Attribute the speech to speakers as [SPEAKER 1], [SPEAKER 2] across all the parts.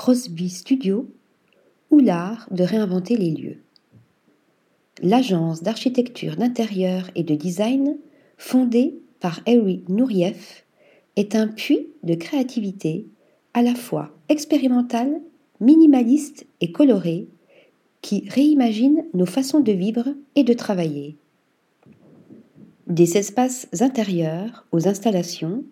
[SPEAKER 1] Crosby Studio ou l'art de réinventer les lieux. L'agence d'architecture d'intérieur et de design, fondée par Harry Nourieff, est un puits de créativité à la fois expérimental, minimaliste et coloré qui réimagine nos façons de vivre et de travailler. Des espaces intérieurs aux installations,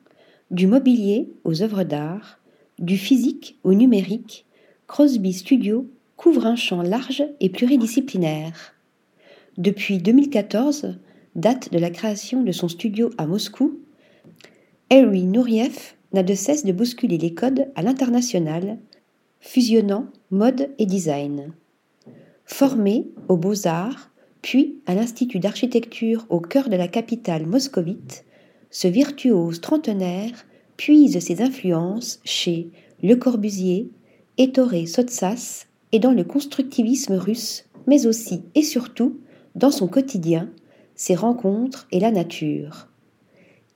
[SPEAKER 1] du mobilier aux œuvres d'art, du physique au numérique, Crosby Studio couvre un champ large et pluridisciplinaire. Depuis 2014, date de la création de son studio à Moscou, Harry Nourieff n'a de cesse de bousculer les codes à l'international, fusionnant mode et design. Formé aux beaux-arts, puis à l'Institut d'architecture au cœur de la capitale moscovite, ce virtuose trentenaire puise ses influences chez Le Corbusier, Ettore Sotsas et dans le constructivisme russe, mais aussi et surtout dans son quotidien, ses rencontres et la nature.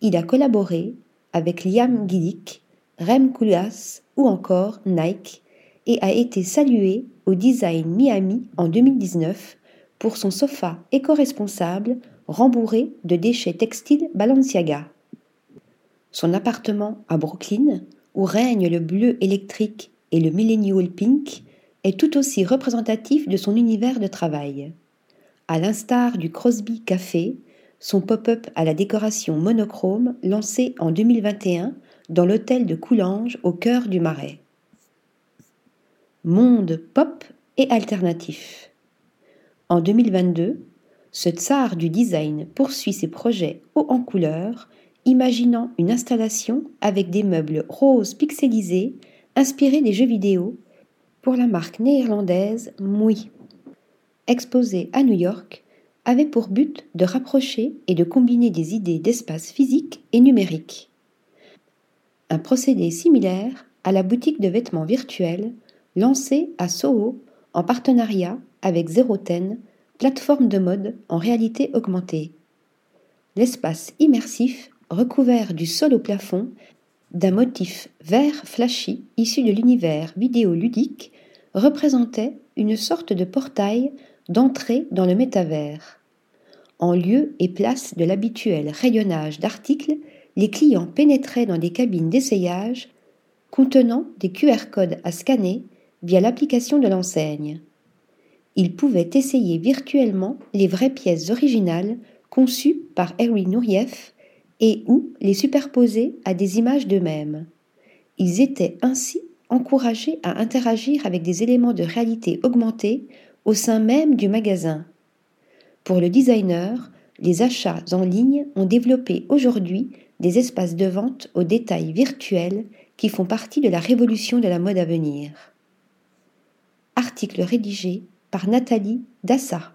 [SPEAKER 1] Il a collaboré avec Liam Gillick, Rem Koolhaas ou encore Nike et a été salué au Design Miami en 2019 pour son sofa éco-responsable rembourré de déchets textiles Balenciaga. Son appartement à Brooklyn, où règne le bleu électrique et le millennial pink, est tout aussi représentatif de son univers de travail. À l'instar du Crosby Café, son pop-up à la décoration monochrome lancé en 2021 dans l'hôtel de Coulanges au cœur du Marais. Monde pop et alternatif. En 2022, ce tsar du design poursuit ses projets haut en couleur, imaginant une installation avec des meubles roses pixelisés inspirés des jeux vidéo pour la marque néerlandaise Moui. Exposé à New York, avait pour but de rapprocher et de combiner des idées d'espace physique et numérique. Un procédé similaire à la boutique de vêtements virtuels lancée à Soho en partenariat avec Ten, plateforme de mode en réalité augmentée. L'espace immersif, recouvert du sol au plafond, d'un motif vert flashy issu de l'univers vidéoludique, représentait une sorte de portail d'entrée dans le métavers. En lieu et place de l'habituel rayonnage d'articles, les clients pénétraient dans des cabines d'essayage contenant des QR codes à scanner via l'application de l'enseigne. Ils pouvaient essayer virtuellement les vraies pièces originales conçues par Harry Nourieff et ou les superposer à des images d'eux-mêmes. Ils étaient ainsi encouragés à interagir avec des éléments de réalité augmentée au sein même du magasin. Pour le designer, les achats en ligne ont développé aujourd'hui des espaces de vente aux détails virtuels qui font partie de la révolution de la mode à venir. Article rédigé par Nathalie Dassa.